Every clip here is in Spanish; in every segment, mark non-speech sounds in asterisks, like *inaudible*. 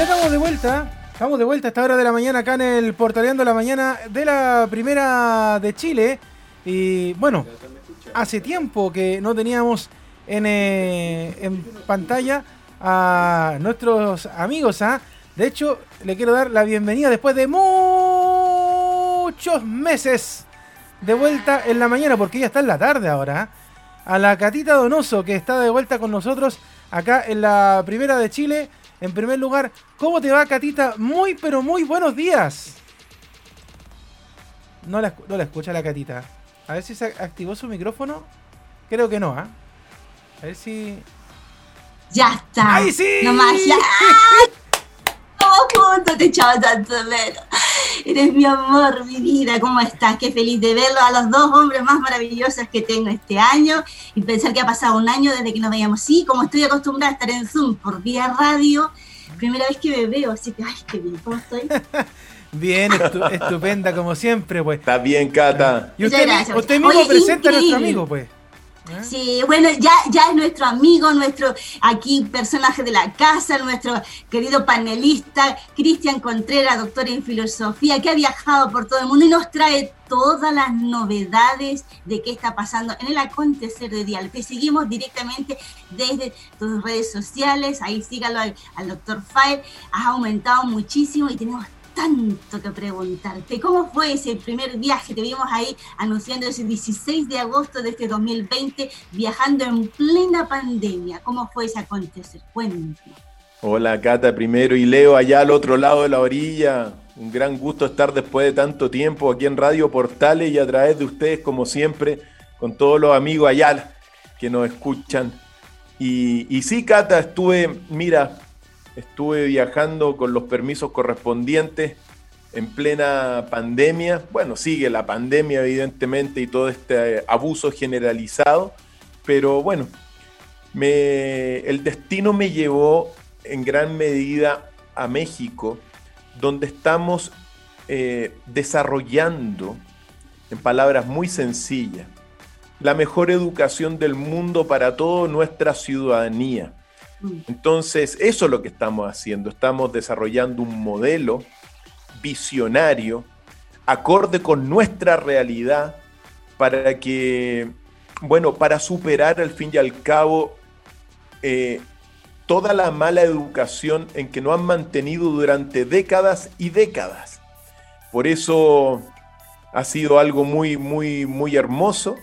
ya estamos de vuelta. Estamos de vuelta a esta hora de la mañana acá en el Portaleando la Mañana de la Primera de Chile. Y bueno, hace tiempo que no teníamos en, eh, en pantalla a nuestros amigos. ¿ah? De hecho, le quiero dar la bienvenida después de muchos meses de vuelta en la mañana, porque ya está en la tarde ahora. ¿ah? A la Catita Donoso, que está de vuelta con nosotros acá en la Primera de Chile. En primer lugar, ¿cómo te va, Catita? Muy, pero muy buenos días. No la, no la escucha la Catita. A ver si se activó su micrófono. Creo que no, ¿ah? A ver si. Ya está. ¡Ay, sí! Nomás ya. *laughs* Estamos juntos, te echaba tanto de menos. Eres mi amor, mi vida, ¿cómo estás? Qué feliz de verlo a los dos hombres más maravillosos que tengo este año y pensar que ha pasado un año desde que nos veíamos. Sí, como estoy acostumbrada a estar en Zoom por vía radio, primera vez que me veo, así que, ay, qué bien, ¿cómo estoy? *laughs* Bien, estu- estupenda como siempre, pues. Está bien, Cata. Y usted, usted mismo Oye, presenta a nuestro amigo, pues. ¿Eh? Sí, bueno, ya, ya es nuestro amigo, nuestro aquí personaje de la casa, nuestro querido panelista, Cristian Contreras, doctor en filosofía, que ha viajado por todo el mundo y nos trae todas las novedades de qué está pasando en el acontecer de Dial. Te seguimos directamente desde tus redes sociales, ahí sígalo al, doctor Fire, has aumentado muchísimo y tenemos tanto que preguntarte. ¿Cómo fue ese primer viaje? Te vimos ahí anunciando ese 16 de agosto de este 2020, viajando en plena pandemia. ¿Cómo fue ese acontecer? Cuéntanos. Hola, Cata, primero y Leo allá al otro lado de la orilla. Un gran gusto estar después de tanto tiempo aquí en Radio Portales y a través de ustedes, como siempre, con todos los amigos allá que nos escuchan. Y, y sí, Cata, estuve, mira, estuve viajando con los permisos correspondientes en plena pandemia. Bueno, sigue la pandemia, evidentemente, y todo este abuso generalizado, pero bueno, el destino me llevó en gran medida a México, donde estamos eh, desarrollando, en palabras muy sencillas, la mejor educación del mundo para toda nuestra ciudadanía. Mm. Entonces, eso es lo que estamos haciendo. Estamos desarrollando un modelo visionario, acorde con nuestra realidad, para que, bueno, para superar al fin y al cabo eh, toda la mala educación en que nos han mantenido durante décadas y décadas. Por eso ha sido algo muy, muy, muy hermoso.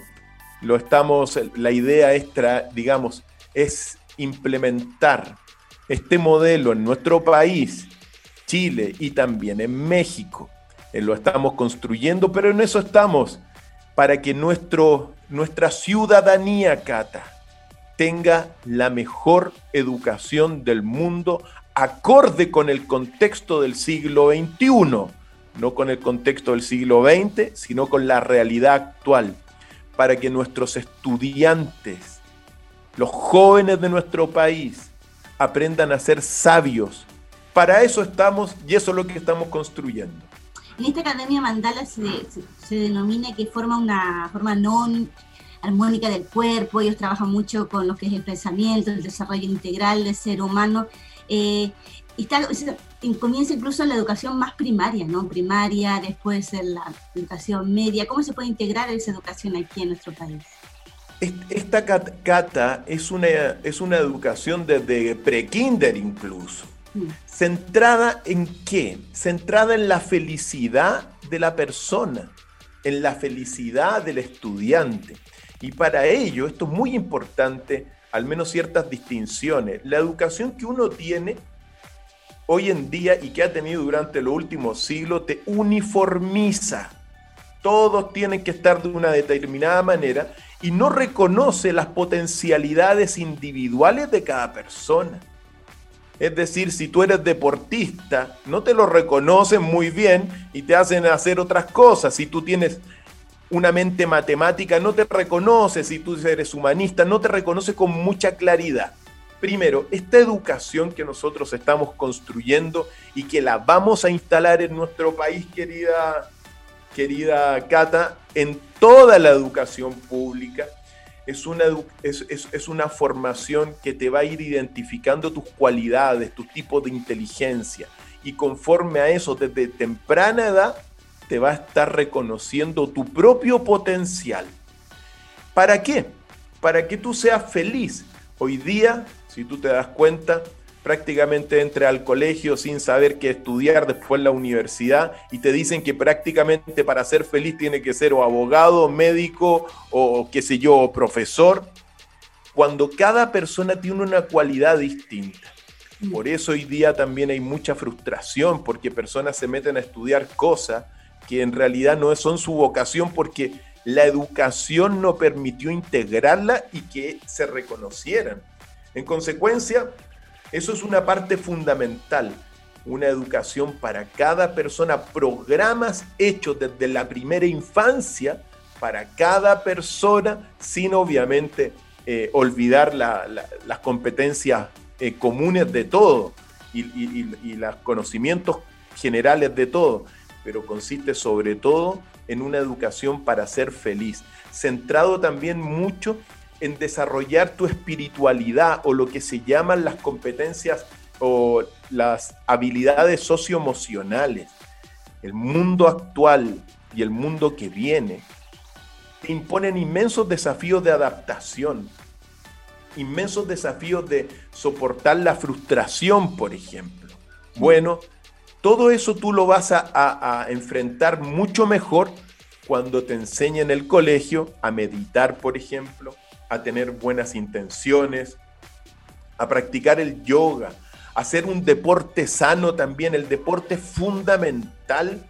Lo estamos, la idea extra, digamos, es implementar este modelo en nuestro país, Chile y también en México. Eh, lo estamos construyendo, pero en eso estamos, para que nuestro, nuestra ciudadanía, Cata, tenga la mejor educación del mundo acorde con el contexto del siglo XXI, no con el contexto del siglo XX, sino con la realidad actual, para que nuestros estudiantes, los jóvenes de nuestro país, aprendan a ser sabios. Para eso estamos y eso es lo que estamos construyendo. En esta academia mandala se, se- denomina que forma una forma no armónica del cuerpo, ellos trabajan mucho con lo que es el pensamiento, el desarrollo integral del ser humano. Eh, comienza incluso en la educación más primaria, ¿no? Primaria, después en la educación media. ¿Cómo se puede integrar esa educación aquí en nuestro país? Est- Esta cat- cata es una, es una educación desde pre-kinder incluso. Mm. ¿Centrada en qué? Centrada en la felicidad de la persona, en la felicidad del estudiante. Y para ello, esto es muy importante, al menos ciertas distinciones. La educación que uno tiene hoy en día y que ha tenido durante los últimos siglos te uniformiza. Todos tienen que estar de una determinada manera y no reconoce las potencialidades individuales de cada persona. Es decir, si tú eres deportista, no te lo reconocen muy bien y te hacen hacer otras cosas. Si tú tienes una mente matemática, no te reconoce. Si tú eres humanista, no te reconoce con mucha claridad. Primero, esta educación que nosotros estamos construyendo y que la vamos a instalar en nuestro país, querida, querida Cata, en toda la educación pública, es una, es, es, una formación que te va a ir identificando tus cualidades, tus tipos de inteligencia. Y conforme a eso, desde temprana edad, te va a estar reconociendo tu propio potencial. ¿Para qué? Para que tú seas feliz. Hoy día, si tú te das cuenta, prácticamente entre al colegio sin saber qué estudiar, después la universidad, y te dicen que prácticamente para ser feliz tiene que ser o abogado, médico o qué sé yo, profesor, cuando cada persona tiene una cualidad distinta. Por eso hoy día también hay mucha frustración, porque personas se meten a estudiar cosas que en realidad no son su vocación porque la educación no permitió integrarla y que se reconocieran. En consecuencia, eso es una parte fundamental, una educación para cada persona, programas hechos desde la primera infancia para cada persona, sin obviamente eh, olvidar las competencias eh, comunes de todo y, y los conocimientos generales de todo, pero consiste sobre todo en una educación para ser feliz, centrado también mucho en desarrollar tu espiritualidad o lo que se llaman las competencias o las habilidades socioemocionales. El mundo actual y el mundo que viene te imponen inmensos desafíos de adaptación, inmensos desafíos de soportar la frustración, por ejemplo. Bueno, todo eso tú lo vas a, enfrentar mucho mejor cuando te enseñen en el colegio a meditar, por ejemplo, a tener buenas intenciones, a practicar el yoga, a hacer un deporte sano también. El deporte fundamental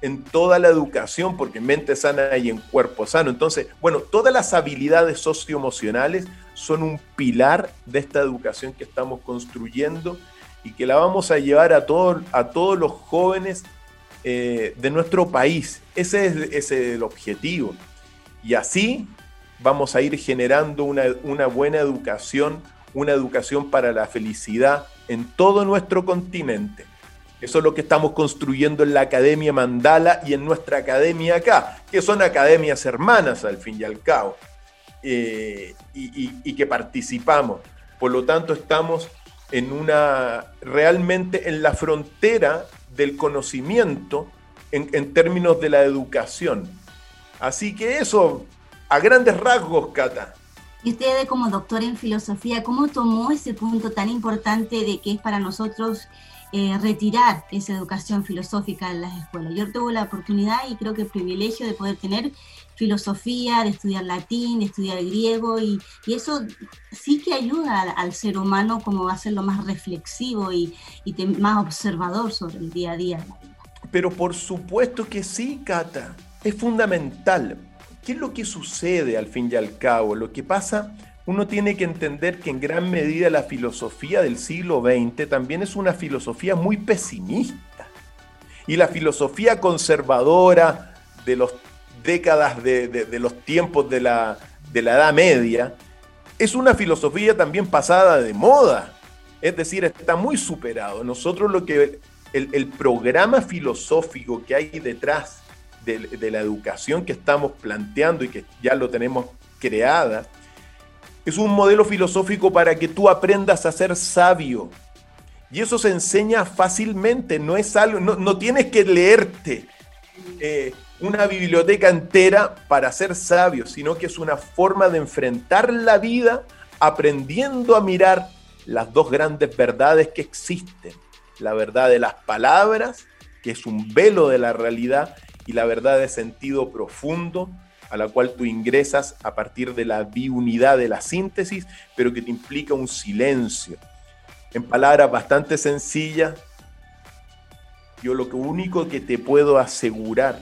en toda la educación, porque mente sana y en cuerpo sano. Entonces, bueno, todas las habilidades socioemocionales son un pilar de esta educación que estamos construyendo y que la vamos a llevar a, todos a todos los jóvenes eh, de nuestro país. Ese es, ese es el objetivo. Y así vamos a ir generando una, buena educación, una educación para la felicidad en todo nuestro continente. Eso es lo que estamos construyendo en la Academia Mandala y en nuestra academia acá, que son academias hermanas al fin y al cabo, eh, y, que participamos. Por lo tanto, estamos en una, realmente en la frontera del conocimiento en, en términos de la educación. Así que eso a grandes rasgos, Cata. Y usted como doctor en filosofía, ¿cómo tomó ese punto tan importante de que es para nosotros eh, retirar esa educación filosófica en las escuelas? Yo tuve la oportunidad y creo que el privilegio de poder tener filosofía, de estudiar latín, de estudiar griego, y, eso sí que ayuda al, ser humano como a ser lo más reflexivo y, y más observador sobre el día a día. Pero por supuesto que sí, Cata, es fundamental ¿Qué es lo que sucede al fin y al cabo? Lo que pasa, uno tiene que entender que en gran medida la filosofía del siglo XX también es una filosofía muy pesimista. Y la filosofía conservadora de las décadas de, los tiempos de la, de la Edad Media es una filosofía también pasada de moda. Es decir, está muy superado. Nosotros lo que el, el programa filosófico que hay detrás de, la educación que estamos planteando y que ya lo tenemos creada, es un modelo filosófico para que tú aprendas a ser sabio. Y eso se enseña fácilmente, no es algo, no, tienes que leerte eh, una biblioteca entera para ser sabio, sino que es una forma de enfrentar la vida aprendiendo a mirar las dos grandes verdades que existen. La verdad de las palabras, que es un velo de la realidad, y la verdad de sentido profundo a la cual tú ingresas a partir de la biunidad de la síntesis, pero que te implica un silencio. En palabras bastante sencillas, yo lo único que te puedo asegurar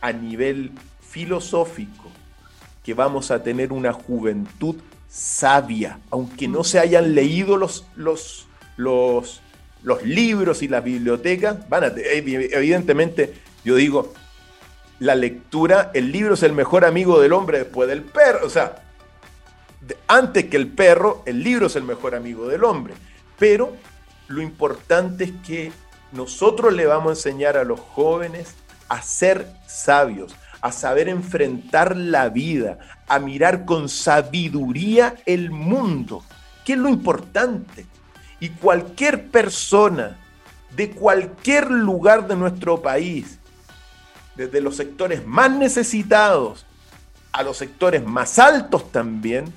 a nivel filosófico, que vamos a tener una juventud sabia, aunque no se hayan leído los, los, los, los libros y las bibliotecas, van a, evidentemente, yo digo, la lectura, el libro es el mejor amigo del hombre después del perro. O sea, antes que el perro, el libro es el mejor amigo del hombre. Pero lo importante es que nosotros le vamos a enseñar a los jóvenes a ser sabios, a saber enfrentar la vida, a mirar con sabiduría el mundo, que es lo importante. Y cualquier persona de cualquier lugar de nuestro país, desde los sectores más necesitados a los sectores más altos también,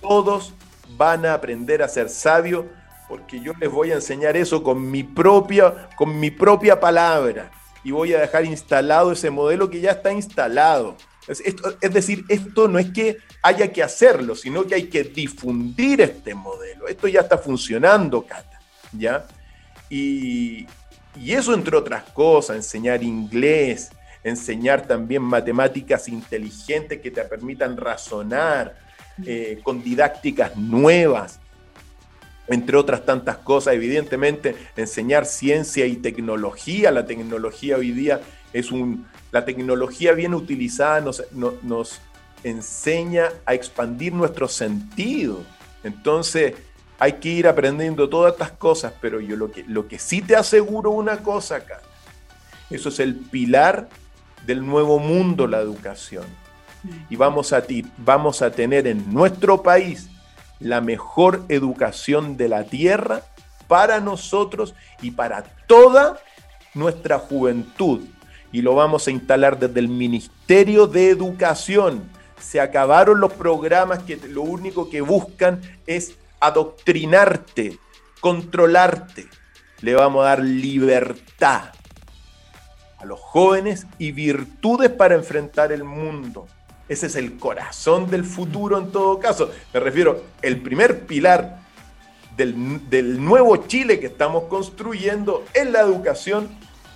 todos van a aprender a ser sabios porque yo les voy a enseñar eso con mi propia, con mi propia palabra y voy a dejar instalado ese modelo que ya está instalado. Es, es, decir, esto no es que haya que hacerlo, sino que hay que difundir este modelo. Esto ya está funcionando, Cata, ¿ya? Y, y eso, entre otras cosas, enseñar inglés, enseñar también matemáticas inteligentes que te permitan razonar eh, con didácticas nuevas, entre otras tantas cosas, evidentemente, enseñar ciencia y tecnología. La tecnología hoy día es un... La tecnología bien utilizada nos, nos enseña a expandir nuestros sentidos. Entonces, hay que ir aprendiendo todas estas cosas, pero yo lo que, lo que sí te aseguro una cosa acá, eso es el pilar del nuevo mundo, la educación. Y vamos a, vamos a tener en nuestro país la mejor educación de la tierra para nosotros y para toda nuestra juventud. Y lo vamos a instalar desde el Ministerio de Educación. Se acabaron los programas que lo único que buscan es adoctrinarte, controlarte. Le vamos a dar libertad a los jóvenes y virtudes para enfrentar el mundo. Ese es el corazón del futuro en todo caso. Me refiero, el primer pilar del, nuevo Chile que estamos construyendo es la educación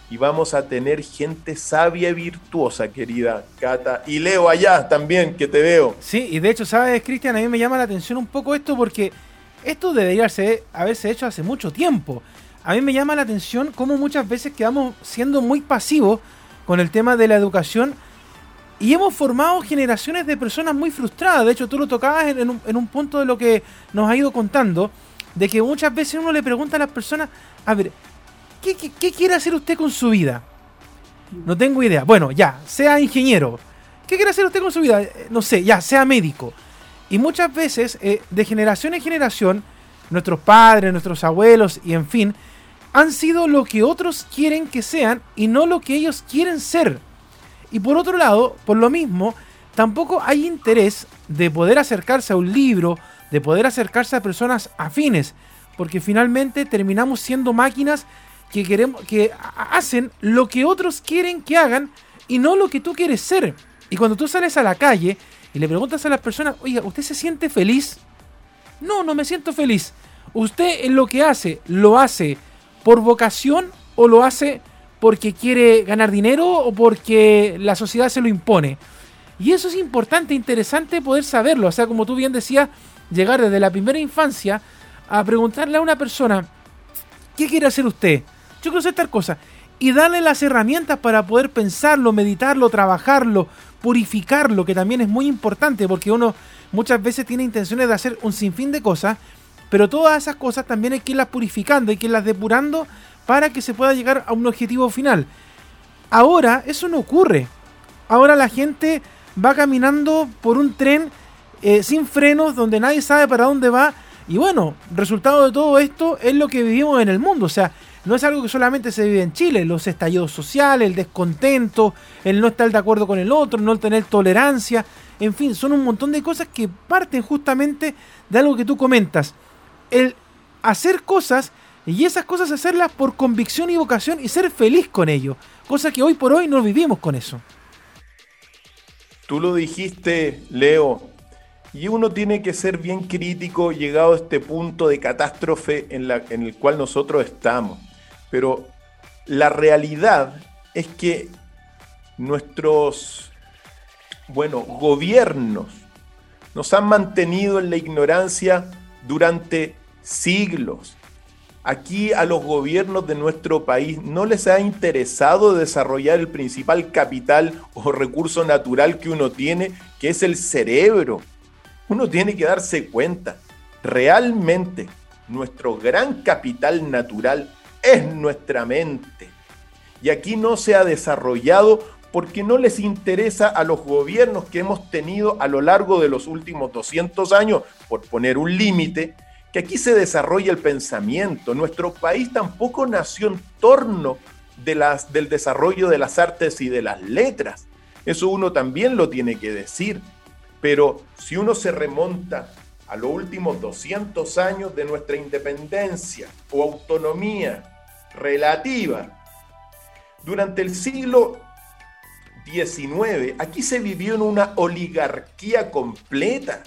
y vamos a tener gente sabia y virtuosa, querida Cata. Y Leo allá también, que te veo. Sí, y de hecho, ¿sabes, Cristian? A mí me llama la atención un poco esto porque esto debería haberse hecho hace mucho tiempo. A mí me llama la atención cómo muchas veces quedamos siendo muy pasivos con el tema de la educación y hemos formado generaciones de personas muy frustradas. De hecho, tú lo tocabas en, un, punto de lo que nos ha ido contando, de que muchas veces uno le pregunta a las personas, a ver, ¿qué, quiere hacer usted con su vida? No tengo idea. Bueno, ya, sea ingeniero. ¿Qué quiere hacer usted con su vida? Eh, no sé, ya, sea médico. Y muchas veces, eh, de generación en generación, nuestros padres, nuestros abuelos y en fin, han sido lo que otros quieren que sean y no lo que ellos quieren ser. Y por otro lado, por lo mismo, tampoco hay interés de poder acercarse a un libro, de poder acercarse a personas afines, porque finalmente terminamos siendo máquinas que queremos que hacen lo que otros quieren que hagan y no lo que tú quieres ser. Y cuando tú sales a la calle y le preguntas a las personas, "Oiga, ¿usted se siente feliz?" No, no me siento feliz. ¿Usted en lo que hace lo hace por vocación o lo hace porque quiere ganar dinero o porque la sociedad se lo impone. Y eso es importante, interesante poder saberlo. O sea, como tú bien decías, llegar desde la primera infancia a preguntarle a una persona, ¿qué quiere hacer usted? Yo quiero hacer tal cosa. Y darle las herramientas para poder pensarlo, meditarlo, trabajarlo, purificarlo, que también es muy importante porque uno muchas veces tiene intenciones de hacer un sinfín de cosas, pero todas esas cosas también hay que irlas purificando, hay que irlas depurando para que se pueda llegar a un objetivo final. Ahora eso no ocurre. Ahora la gente va caminando por un tren eh, sin frenos, donde nadie sabe para dónde va. Y bueno, resultado de todo esto es lo que vivimos en el mundo. O sea, no es algo que solamente se vive en Chile. Los estallidos sociales, el descontento, el no estar de acuerdo con el otro, no tener tolerancia. En fin, son un montón de cosas que parten justamente de algo que tú comentas. El hacer cosas y esas cosas hacerlas por convicción y vocación y ser feliz con ello. Cosa que hoy por hoy no vivimos con eso. Tú lo dijiste, Leo, y uno tiene que ser bien crítico llegado a este punto de catástrofe en, la, en el cual nosotros estamos. Pero la realidad es que nuestros, bueno, gobiernos nos han mantenido en la ignorancia durante siglos. Aquí a los gobiernos de nuestro país no les ha interesado desarrollar el principal capital o recurso natural que uno tiene, que es el cerebro. Uno tiene que darse cuenta, realmente nuestro gran capital natural es nuestra mente. Y aquí no se ha desarrollado porque no les interesa a los gobiernos que hemos tenido a lo largo de los últimos 200 años, por poner un límite, que aquí se desarrolla el pensamiento. Nuestro país tampoco nació en torno de las, del desarrollo de las artes y de las letras. Eso uno también lo tiene que decir. Pero si uno se remonta a los últimos 200 años de nuestra independencia o autonomía relativa, durante el siglo XIX, aquí se vivió en una oligarquía completa.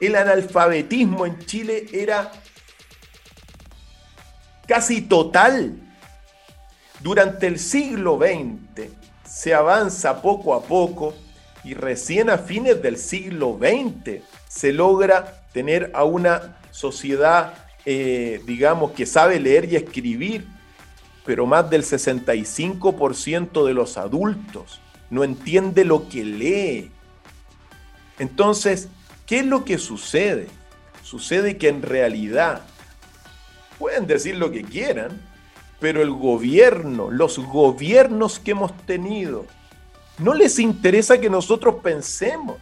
El analfabetismo en Chile era casi total. Durante el siglo XX se avanza poco a poco y recién a fines del siglo XX se logra tener a una sociedad, eh, digamos, que sabe leer y escribir, pero más del 65% de los adultos no entiende lo que lee. Entonces, ¿qué es lo que sucede? Sucede que en realidad pueden decir lo que quieran, pero el gobierno, los gobiernos que hemos tenido, no les interesa que nosotros pensemos.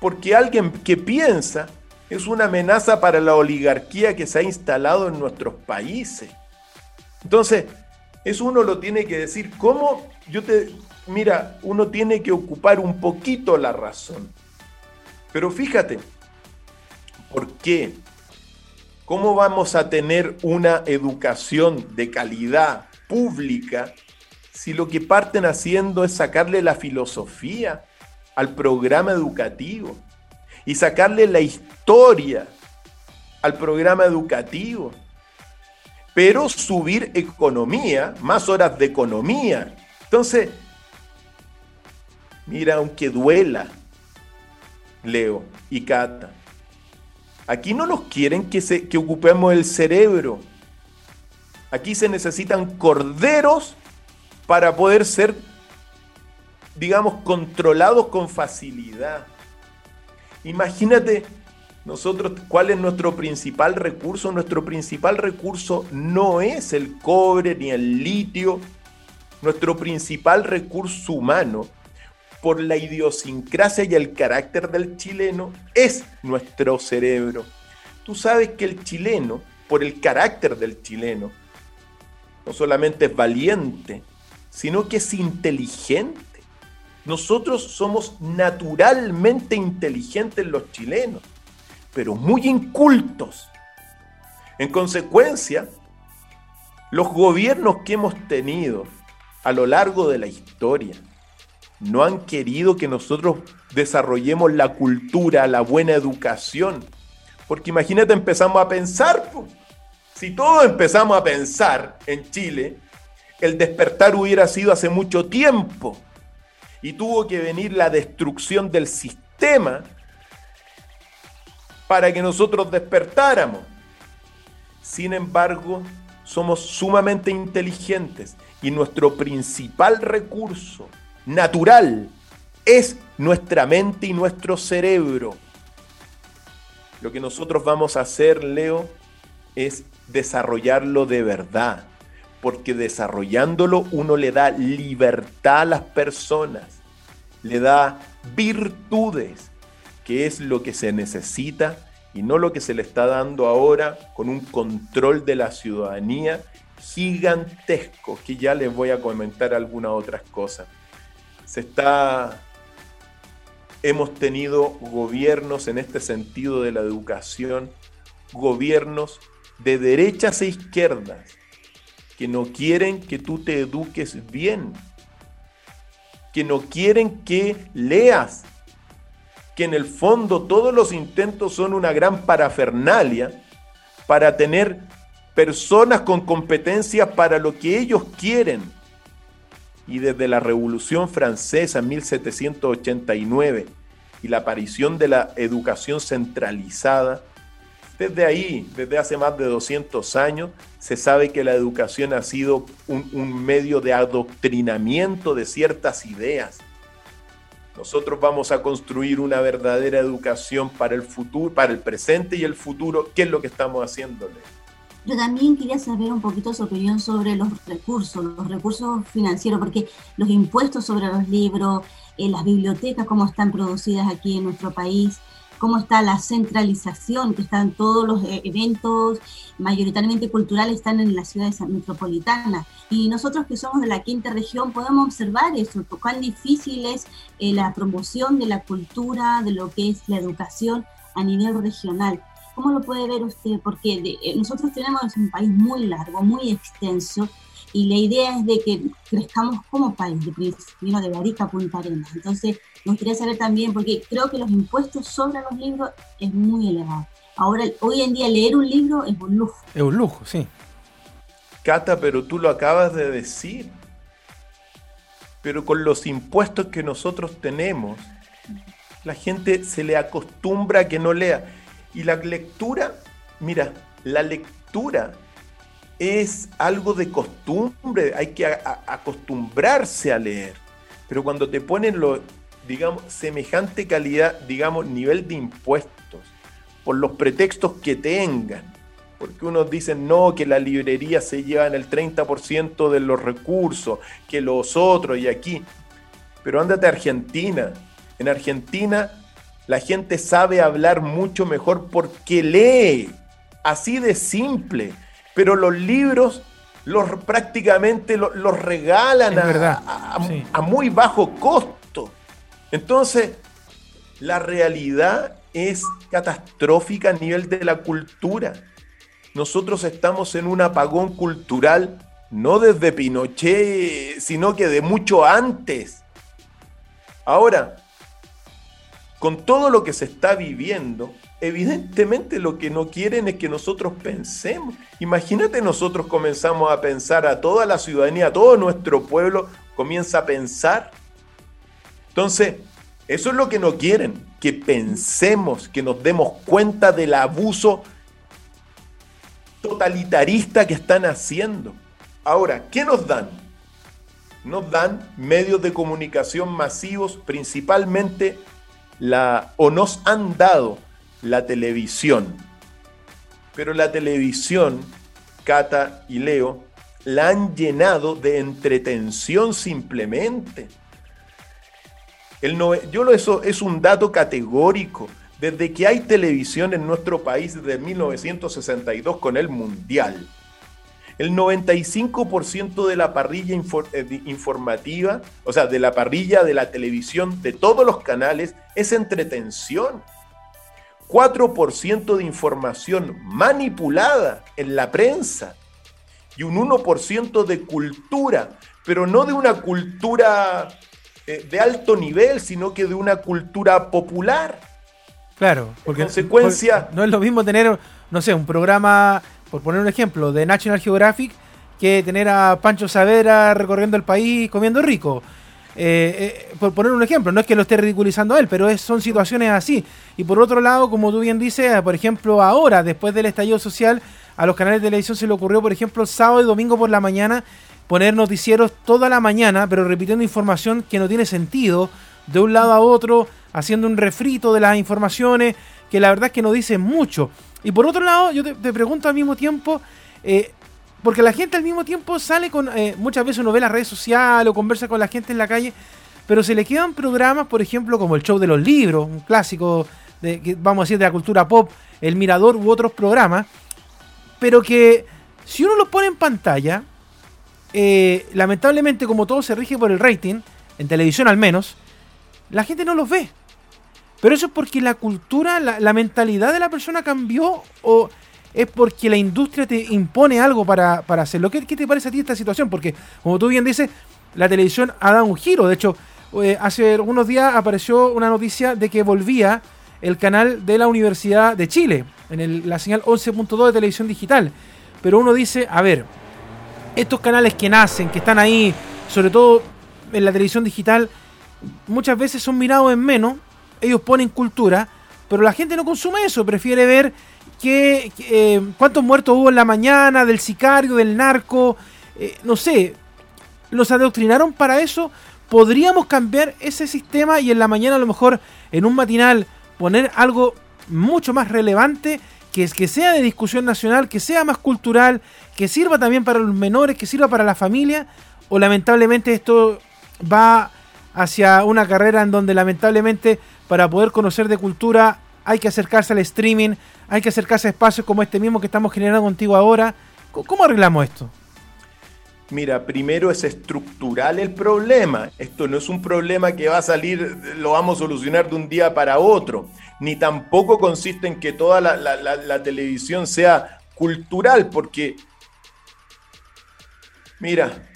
Porque alguien que piensa es una amenaza para la oligarquía que se ha instalado en nuestros países. Entonces, eso uno lo tiene que decir. ¿Cómo? Yo te. Mira, uno tiene que ocupar un poquito la razón. Pero fíjate, ¿por qué? ¿Cómo vamos a tener una educación de calidad pública si lo que parten haciendo es sacarle la filosofía al programa educativo y sacarle la historia al programa educativo? pero subir economía, más horas de economía. Entonces, mira, aunque duela, Leo y Cata, aquí no nos quieren que, se, que ocupemos el cerebro. Aquí se necesitan corderos para poder ser, digamos, controlados con facilidad. Imagínate nosotros, ¿cuál es nuestro principal recurso? Nuestro principal recurso no es el cobre ni el litio. Nuestro principal recurso humano, por la idiosincrasia y el carácter del chileno, es nuestro cerebro. Tú sabes que el chileno, por el carácter del chileno, no solamente es valiente, sino que es inteligente. Nosotros somos naturalmente inteligentes los chilenos pero muy incultos. En consecuencia, los gobiernos que hemos tenido a lo largo de la historia no han querido que nosotros desarrollemos la cultura, la buena educación. Porque imagínate, empezamos a pensar, si todos empezamos a pensar en Chile, el despertar hubiera sido hace mucho tiempo y tuvo que venir la destrucción del sistema para que nosotros despertáramos. Sin embargo, somos sumamente inteligentes y nuestro principal recurso natural es nuestra mente y nuestro cerebro. Lo que nosotros vamos a hacer, Leo, es desarrollarlo de verdad, porque desarrollándolo uno le da libertad a las personas, le da virtudes, que es lo que se necesita y no lo que se le está dando ahora con un control de la ciudadanía gigantesco, que ya les voy a comentar algunas otras cosas. Se está hemos tenido gobiernos en este sentido de la educación, gobiernos de derechas e izquierdas que no quieren que tú te eduques bien, que no quieren que leas, que en el fondo todos los intentos son una gran parafernalia para tener personas con competencia para lo que ellos quieren. Y desde la Revolución Francesa en 1789 y la aparición de la educación centralizada, desde ahí, desde hace más de 200 años, se sabe que la educación ha sido un, un medio de adoctrinamiento de ciertas ideas nosotros vamos a construir una verdadera educación para el futuro, para el presente y el futuro. ¿Qué es lo que estamos haciéndole? Yo también quería saber un poquito su opinión sobre los recursos, los recursos financieros, porque los impuestos sobre los libros, eh, las bibliotecas, cómo están producidas aquí en nuestro país, cómo está la centralización, que están todos los eh, eventos mayoritariamente culturales están en las ciudades metropolitanas. Y nosotros que somos de la quinta región podemos observar eso, cuán difícil es eh, la promoción de la cultura, de lo que es la educación a nivel regional. ¿Cómo lo puede ver usted? Porque eh, nosotros tenemos un país muy largo, muy extenso, y la idea es de que crezcamos como país, de principio de Barica a Punta Arenas. Entonces, me gustaría saber también, porque creo que los impuestos sobre los libros es muy elevado. Ahora, hoy en día leer un libro es un lujo. Es un lujo, sí. Cata, pero tú lo acabas de decir. Pero con los impuestos que nosotros tenemos, la gente se le acostumbra a que no lea. Y la lectura, mira, la lectura es algo de costumbre, hay que acostumbrarse a leer. Pero cuando te ponen lo, digamos, semejante calidad, digamos, nivel de impuestos, por los pretextos que tengan, porque unos dicen no, que la librería se lleva en el 30% de los recursos, que los otros y aquí. Pero ándate a Argentina. En Argentina la gente sabe hablar mucho mejor porque lee. Así de simple. Pero los libros los prácticamente los, regalan a, a, muy bajo costo. Entonces, la realidad es catastrófica a nivel de la cultura. Nosotros estamos en un apagón cultural, no desde Pinochet, sino que de mucho antes. Ahora, con todo lo que se está viviendo, evidentemente lo que no quieren es que nosotros pensemos. Imagínate nosotros comenzamos a pensar, a toda la ciudadanía, a todo nuestro pueblo comienza a pensar. Entonces, eso es lo que no quieren, que pensemos, que nos demos cuenta del abuso totalitarista que están haciendo. Ahora, ¿qué nos dan? Nos dan medios de comunicación masivos, principalmente la, o nos han dado la televisión. Pero la televisión, Cata y Leo, la han llenado de entretención simplemente. El yo lo, eso es un dato categórico. Desde que hay televisión en nuestro país desde 1962 con el Mundial, el 95% de la parrilla eh, informativa, o sea, de la parrilla de la televisión de todos los canales, es entretención. 4% de información manipulada en la prensa y un 1% de cultura, pero no de una cultura eh, de alto nivel, sino que de una cultura popular. Claro, porque consecuencia, no es lo mismo tener, no sé, un programa por poner un ejemplo, de National Geographic, que tener a Pancho Savera recorriendo el país comiendo rico. Eh, eh, por poner un ejemplo, no es que lo esté ridiculizando a él, pero son situaciones así. Y por otro lado, como tú bien dices, por ejemplo, ahora, después del estallido social, a los canales de televisión se le ocurrió, por ejemplo, sábado y domingo por la mañana, poner noticieros toda la mañana, pero repitiendo información que no tiene sentido, de un lado a otro, haciendo un refrito de las informaciones, que la verdad es que no dicen mucho. Y por otro lado, yo te, pregunto al mismo tiempo, eh, porque la gente al mismo tiempo sale con, eh, muchas veces uno ve las redes sociales o conversa con la gente en la calle, pero se le quedan programas, por ejemplo, como el show de los libros, un clásico, de, vamos a decir, de la cultura pop, El Mirador u otros programas, pero que si uno los pone en pantalla, eh, lamentablemente como todo se rige por el rating, en televisión al menos, la gente no los ve. Pero eso es porque la cultura, la, mentalidad de la persona cambió o es porque la industria te impone algo para, hacerlo. ¿Qué, ¿Qué, te parece a ti esta situación? Porque, como tú bien dices, la televisión ha dado un giro. De hecho, eh, hace algunos días apareció una noticia de que volvía el canal de la Universidad de Chile, en la señal 11.2 de televisión digital. Pero uno dice, a ver, estos canales que nacen, que están ahí, sobre todo en la televisión digital, muchas veces son mirados en menos ellos ponen cultura, pero la gente no consume eso, prefiere ver que, eh, cuántos muertos hubo en la mañana, del sicario, del narco, eh, no sé, los adoctrinaron para eso. Podríamos cambiar ese sistema y en la mañana a lo mejor en un matinal poner algo mucho más relevante que, que sea de discusión nacional, que sea más cultural, que sirva también para los menores, que sirva para la familia, o lamentablemente esto va hacia una carrera en donde lamentablemente para poder conocer de cultura hay que acercarse al streaming, hay que acercarse a espacios como este mismo que estamos generando contigo ahora. ¿Cómo arreglamos esto? Mira, primero es estructural el problema. Esto no es un problema que va a salir, lo vamos a solucionar de un día para otro. Ni tampoco consiste en que toda la, la televisión sea cultural, porque, mira,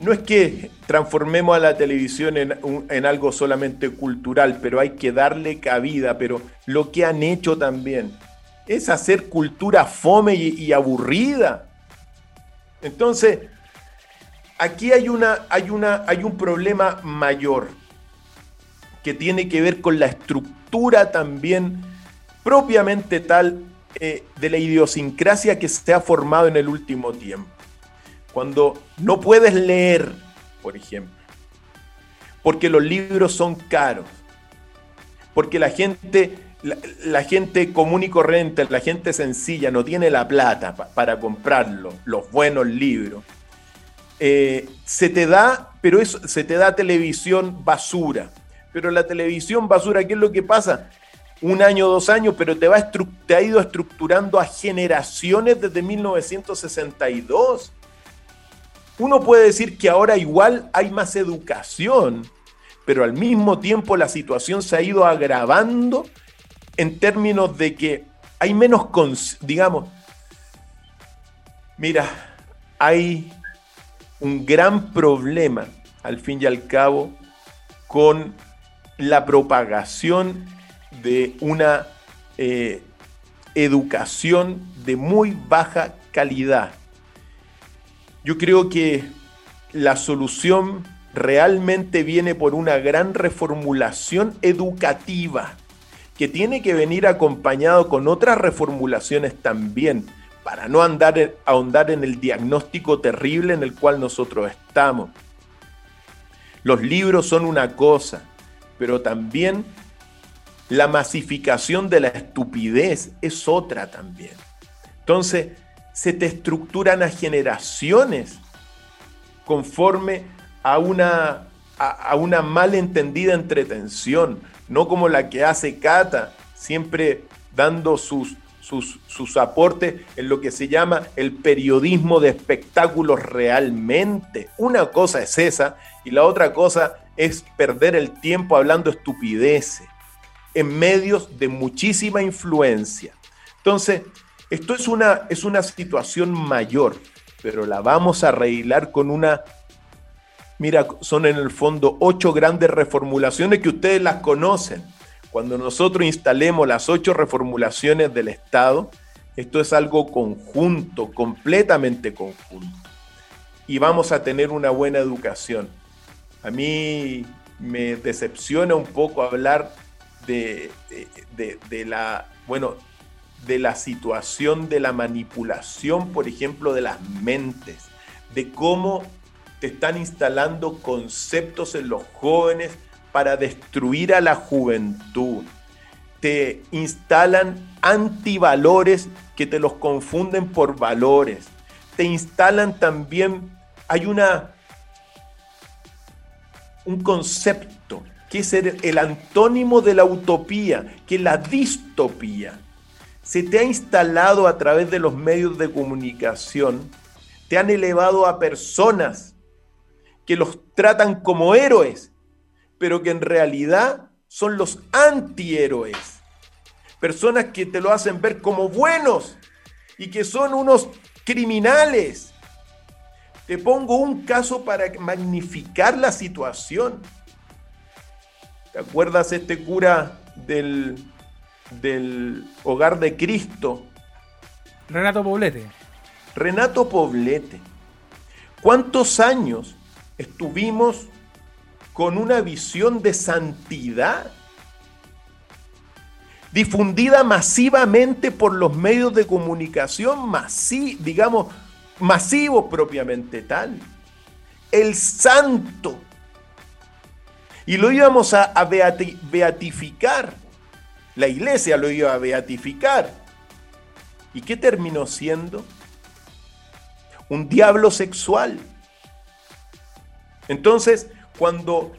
no es que transformemos a la televisión en, algo solamente cultural, pero hay que darle cabida, pero lo que han hecho también es hacer cultura fome y, aburrida. Entonces, aquí hay, una, hay, un problema mayor que tiene que ver con la estructura también propiamente tal eh, de la idiosincrasia que se ha formado en el último tiempo. Cuando no puedes leer, por ejemplo, porque los libros son caros, porque la gente, la, gente común y corriente, la gente sencilla no tiene la plata para comprarlo, los buenos libros. Eh, se te da, pero se te da televisión basura. Pero la televisión basura, ¿qué es lo que pasa? Un año, dos años, pero te, va te ha ido estructurando a generaciones desde 1962 uno puede decir que ahora igual hay más educación, pero al mismo tiempo la situación se ha ido agravando en términos de que hay menos, digamos, mira, hay un gran problema, al fin y al cabo, con la propagación de una eh, educación de muy baja calidad. Yo creo que la solución realmente viene por una gran reformulación educativa, que tiene que venir acompañado con otras reformulaciones también, para no andar, ahondar en el diagnóstico terrible en el cual nosotros estamos. Los libros son una cosa, pero también la masificación de la estupidez es otra también. Entonces, se te estructuran a generaciones conforme a una, a, una malentendida entretención, no como la que hace Cata, siempre dando sus, sus, sus, aportes en lo que se llama el periodismo de espectáculos realmente. Una cosa es esa y la otra cosa es perder el tiempo hablando estupideces en medios de muchísima influencia. Entonces, esto es una, es una situación mayor, pero la vamos a arreglar con una... Mira, son en el fondo ocho grandes reformulaciones que ustedes las conocen. Cuando nosotros instalemos las ocho reformulaciones del Estado, esto es algo conjunto, completamente conjunto. Y vamos a tener una buena educación. A mí me decepciona un poco hablar de, de, de la, bueno, de la situación de la manipulación, por ejemplo, de las mentes, de cómo te están instalando conceptos en los jóvenes para destruir a la juventud. Te instalan antivalores que te los confunden por valores. Te instalan también, hay una un concepto que es el antónimo de la utopía, que es la distopía se te ha instalado a través de los medios de comunicación, te han elevado a personas que los tratan como héroes, pero que en realidad son los antihéroes. Personas que te lo hacen ver como buenos y que son unos criminales. Te pongo un caso para magnificar la situación. ¿Te acuerdas este cura del del Hogar de Cristo. Renato Poblete. Renato Poblete. ¿Cuántos años estuvimos con una visión de santidad difundida masivamente por los medios de comunicación, digamos, masivos propiamente tal? El santo. Y lo íbamos a, a beatificar La iglesia lo iba a beatificar. ¿Y qué terminó siendo? Un diablo sexual. Entonces, cuando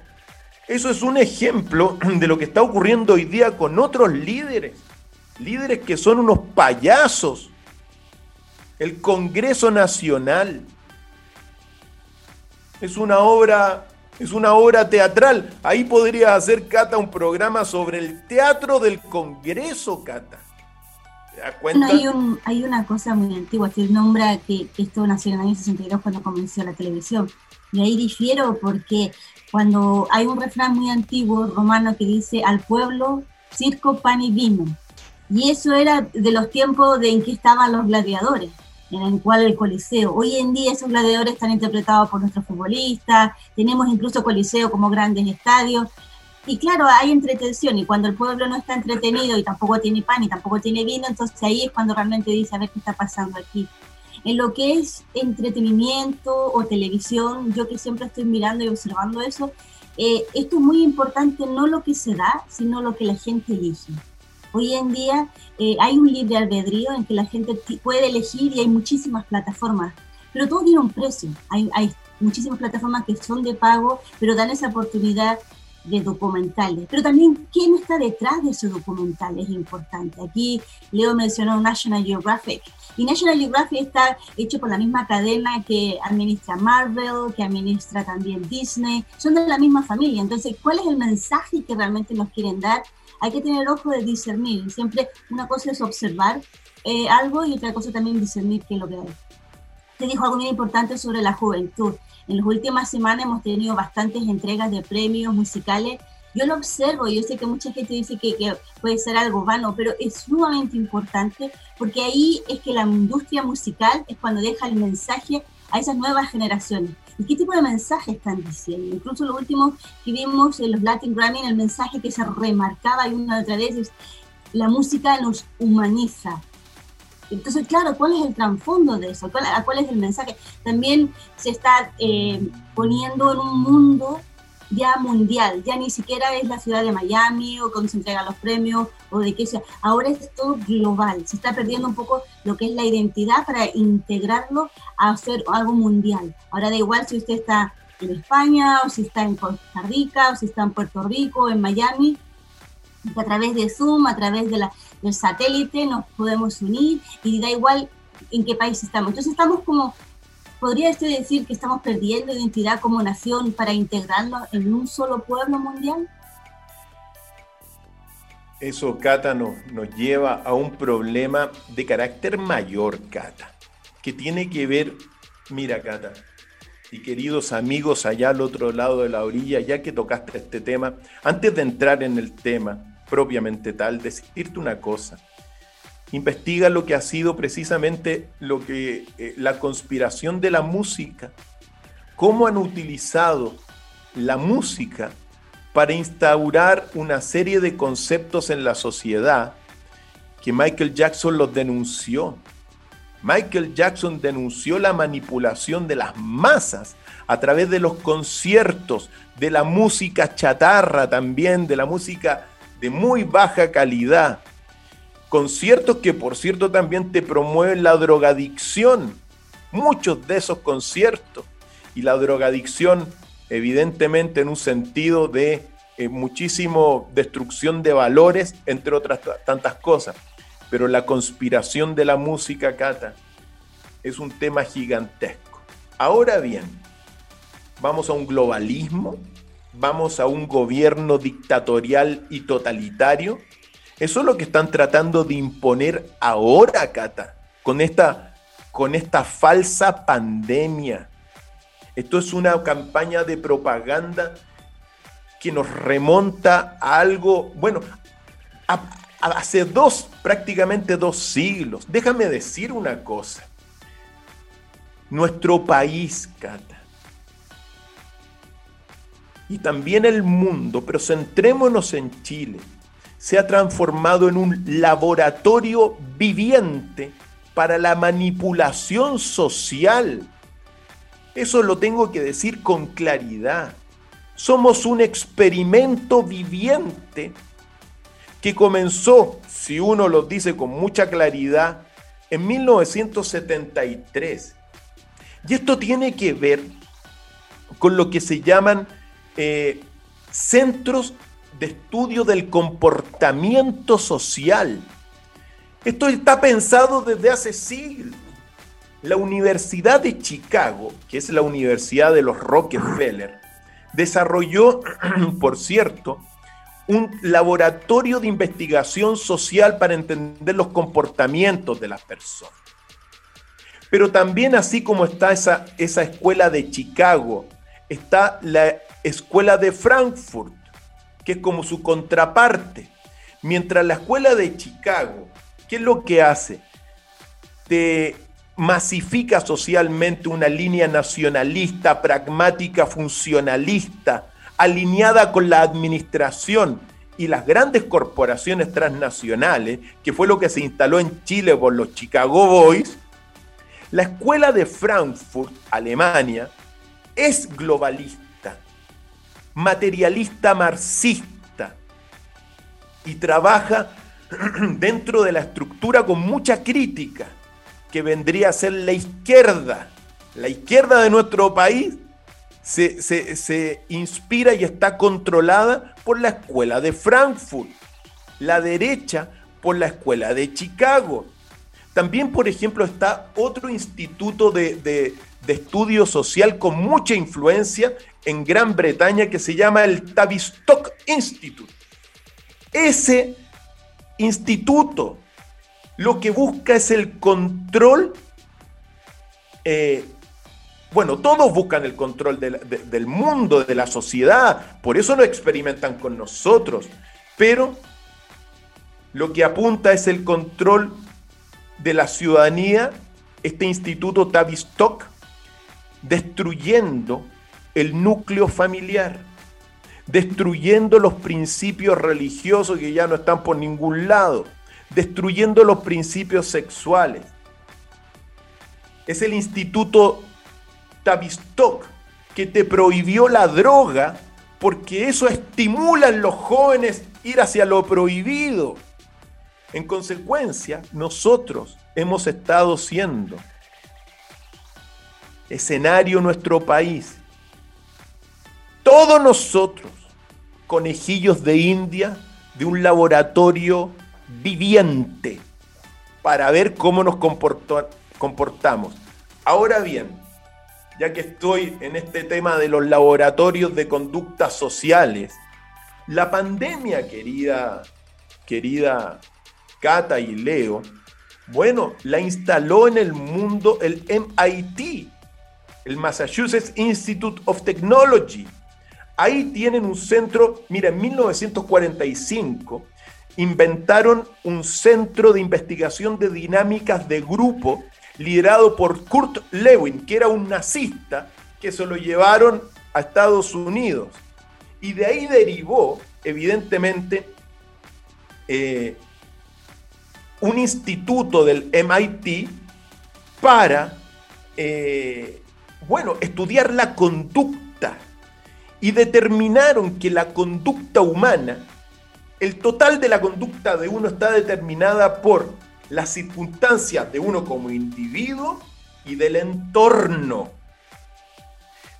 eso es un ejemplo de lo que está ocurriendo hoy día con otros líderes, líderes que son unos payasos, el Congreso Nacional, es una obra es una obra teatral. Ahí podría hacer Cata un programa sobre el teatro del Congreso, Cata. hay, hay una cosa muy antigua, se nombra que, esto nació en el año 62 cuando comenzó la televisión. Y ahí difiero porque cuando hay un refrán muy antiguo romano que dice al pueblo circo, pan y vino. Y eso era de los tiempos de en que estaban los gladiadores en el cual el Coliseo. Hoy en día esos gladiadores están interpretados por nuestros futbolistas, tenemos incluso Coliseo como grandes estadios. Y claro, hay entretención y cuando el pueblo no está entretenido y tampoco tiene pan y tampoco tiene vino, entonces ahí es cuando realmente dice, a ver qué está pasando aquí. En lo que es entretenimiento o televisión, yo que siempre estoy mirando y observando eso, eh, esto es muy importante no lo que se da, sino lo que la gente elige. Hoy en día eh, hay un libre albedrío en que la gente puede elegir y hay muchísimas plataformas, pero todo tiene un precio. Hay, hay muchísimas plataformas que son de pago, pero dan esa oportunidad de documentales. Pero también, ¿quién está detrás de esos documentales? Es importante. Aquí Leo mencionó National Geographic. Y National Geographic está hecho por la misma cadena que administra Marvel, que administra también Disney. Son de la misma familia. Entonces, ¿cuál es el mensaje que realmente nos quieren dar? Hay que tener ojo de discernir. Siempre una cosa es observar eh, algo y otra cosa también discernir qué es lo que hay. Te dijo algo muy importante sobre la juventud. En las últimas semanas hemos tenido bastantes entregas de premios musicales. Yo lo observo, yo sé que mucha gente dice que, que puede ser algo vano, pero es sumamente importante porque ahí es que la industria musical es cuando deja el mensaje a esas nuevas generaciones. ¿Y qué tipo de mensaje están diciendo? Incluso lo último que vimos en los Latin Grammy, el mensaje que se remarcaba y una otra vez es la música nos humaniza. Entonces, claro, ¿cuál es el trasfondo de eso? ¿Cuál, ¿Cuál, es el mensaje? También se está eh, poniendo en un mundo ya mundial, ya ni siquiera es la ciudad de Miami o cuando se entregan los premios o de qué sea, ahora es todo global, se está perdiendo un poco lo que es la identidad para integrarlo a hacer algo mundial. Ahora da igual si usted está en España o si está en Costa Rica o si está en Puerto Rico, en Miami, a través de Zoom, a través de la, del satélite nos podemos unir y da igual en qué país estamos. Entonces estamos como ¿Podría usted decir que estamos perdiendo identidad como nación para integrarnos en un solo pueblo mundial? Eso, Cata, nos, lleva a un problema de carácter mayor, Cata, que tiene que ver, mira, Cata, y queridos amigos allá al otro lado de la orilla, ya que tocaste este tema, antes de entrar en el tema propiamente tal, decirte una cosa investiga lo que ha sido precisamente lo que eh, la conspiración de la música, cómo han utilizado la música para instaurar una serie de conceptos en la sociedad que Michael Jackson los denunció. Michael Jackson denunció la manipulación de las masas a través de los conciertos, de la música chatarra también, de la música de muy baja calidad, Conciertos que, por cierto, también te promueven la drogadicción. Muchos de esos conciertos. Y la drogadicción, evidentemente, en un sentido de eh, muchísimo destrucción de valores, entre otras tantas cosas. Pero la conspiración de la música, Cata, es un tema gigantesco. Ahora bien, vamos a un globalismo, vamos a un gobierno dictatorial y totalitario eso es lo que están tratando de imponer ahora, Cata, con esta, con esta falsa pandemia. Esto es una campaña de propaganda que nos remonta a algo, bueno, hace dos, prácticamente dos siglos. Déjame decir una cosa. Nuestro país, Cata, y también el mundo, pero centrémonos en Chile se ha transformado en un laboratorio viviente para la manipulación social. Eso lo tengo que decir con claridad. Somos un experimento viviente que comenzó, si uno lo dice con mucha claridad, en 1973. Y esto tiene que ver con lo que se llaman eh, centros de estudio del comportamiento social. Esto está pensado desde hace siglos. La Universidad de Chicago, que es la Universidad de los Rockefeller, desarrolló, *clears throat* por cierto, un laboratorio de investigación social para entender los comportamientos de las personas. Pero también así como está esa, esa escuela de Chicago, está la escuela de Frankfurt, que es como su contraparte. Mientras la escuela de Chicago, ¿qué es lo que hace? Te masifica socialmente una línea nacionalista, pragmática, funcionalista, alineada con la administración y las grandes corporaciones transnacionales, que fue lo que se instaló en Chile por los Chicago Boys, la escuela de Frankfurt, Alemania, es globalista, materialista marxista y trabaja *clears throat* dentro de la estructura con mucha crítica, que vendría a ser la izquierda. La izquierda de nuestro país se, inspira y está controlada por la escuela de Frankfurt, la derecha por la escuela de Chicago. También, por ejemplo, está otro instituto de, de, estudio social con mucha influencia en Gran Bretaña que se llama el Tavistock Institute. Ese instituto lo que busca es el control eh, bueno, todos buscan el control del mundo, de la sociedad, por eso lo experimentan con nosotros, pero lo que apunta es el control de la ciudadanía, este instituto Tavistock, destruyendo el núcleo familiar, destruyendo los principios religiosos que ya no están por ningún lado, destruyendo los principios sexuales. Es el instituto Tavistock, que te prohibió la droga porque eso estimula en los jóvenes ir hacia lo prohibido. En consecuencia, nosotros hemos estado siendo escenario nuestro país. Todos nosotros, conejillos de India, de un laboratorio viviente para ver cómo nos comportamos. Ahora bien, ya que estoy en este tema de los laboratorios de conductas sociales, la pandemia, querida, querida Cata y Leo, bueno, la instaló en el mundo el MIT, el Massachusetts Institute of Technology. Ahí tienen un centro, mira, en 1945 inventaron un centro de investigación de dinámicas de grupo liderado por Kurt Lewin, que era un nazista que se lo llevaron a Estados Unidos. Y de ahí derivó, evidentemente, eh, un instituto del MIT para, eh, bueno, estudiar la conducta. Y determinaron que la conducta humana, el total de la conducta de uno está determinada por las circunstancias de uno como individuo y del entorno.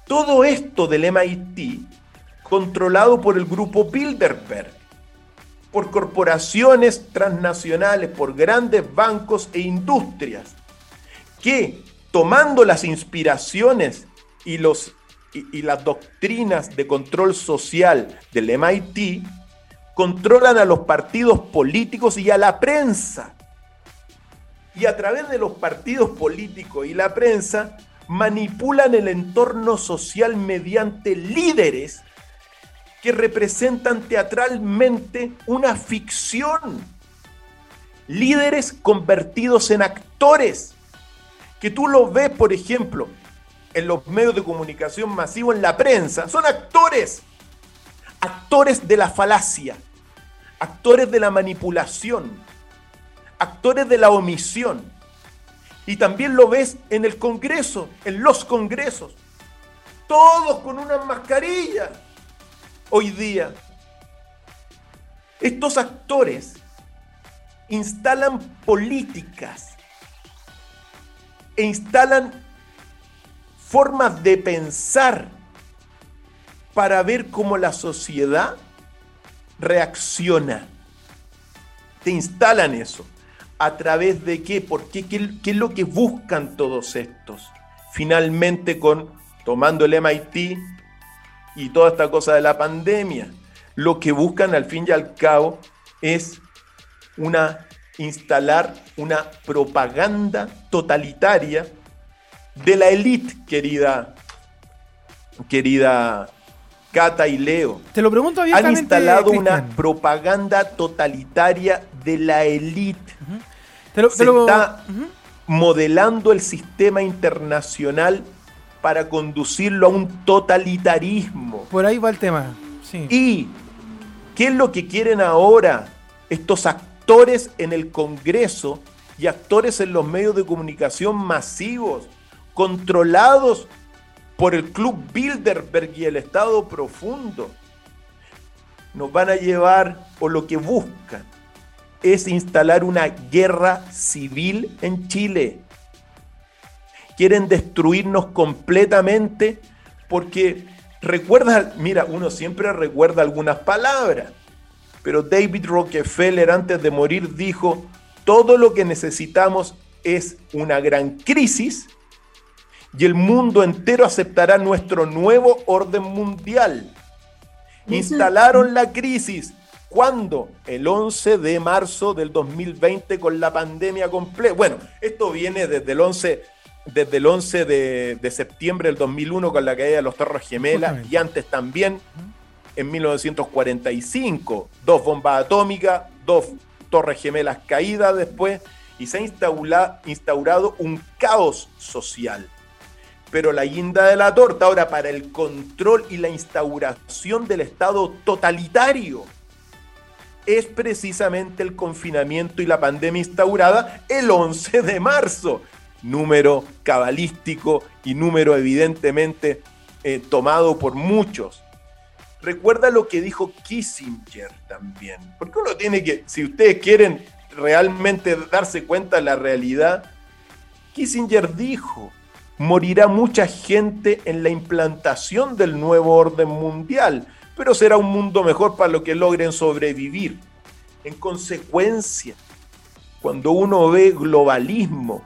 Todo esto del MIT controlado por el grupo Bilderberg, por corporaciones transnacionales, por grandes bancos e industrias, que tomando las inspiraciones y, los, y, las doctrinas de control social del MIT, controlan a los partidos políticos y a la prensa y a través de los partidos políticos y la prensa manipulan el entorno social mediante líderes que representan teatralmente una ficción. Líderes convertidos en actores, que tú los ves, por ejemplo, en los medios de comunicación masivo, en la prensa, son actores, actores de la falacia, actores de la manipulación, actores de la omisión. Y también lo ves en el Congreso, en los Congresos. Todos con una mascarilla hoy día. Estos actores instalan políticas e instalan formas de pensar para ver cómo la sociedad reacciona. Te instalan eso. ¿A través de qué? ¿Por qué? ¿Qué, es lo que buscan todos estos? Finalmente con, tomando el MIT y toda esta cosa de la pandemia, lo que buscan al fin y al cabo es una instalar una propaganda totalitaria de la élite, querida, querida Cata y Leo. Te lo pregunto Han instalado una propaganda totalitaria de la élite. Se está modelando el sistema internacional para conducirlo a un totalitarismo. Por ahí va el tema. ¿Y qué es lo que quieren ahora estos actores en el Congreso y actores en los medios de comunicación masivos, controlados por el Club Bilderberg y el Estado Profundo? Nos van a llevar, o lo que buscan, es instalar una guerra civil en Chile. Quieren destruirnos completamente porque recuerda, mira, uno siempre recuerda algunas palabras, pero David Rockefeller antes de morir dijo, todo lo que necesitamos es una gran crisis y el mundo entero aceptará nuestro nuevo orden mundial. Instalaron la crisis ¿Cuándo? El 11 de marzo del 2020 con la pandemia completa. Bueno, esto viene desde el 11, desde el 11 de, septiembre del 2001 con la caída de los Torres Gemelas y antes también en 1945. Dos bombas atómicas, dos Torres Gemelas caídas después y se ha instaurado un caos social. Pero la guinda de la torta ahora para el control y la instauración del Estado totalitario es precisamente el confinamiento y la pandemia instaurada el 11 de marzo. Número cabalístico y número evidentemente eh, tomado por muchos. Recuerda lo que dijo Kissinger también. Porque uno tiene que, si ustedes quieren realmente darse cuenta de la realidad, Kissinger dijo, morirá mucha gente en la implantación del nuevo orden mundial pero será un mundo mejor para los que logren sobrevivir. En consecuencia, cuando uno ve globalismo,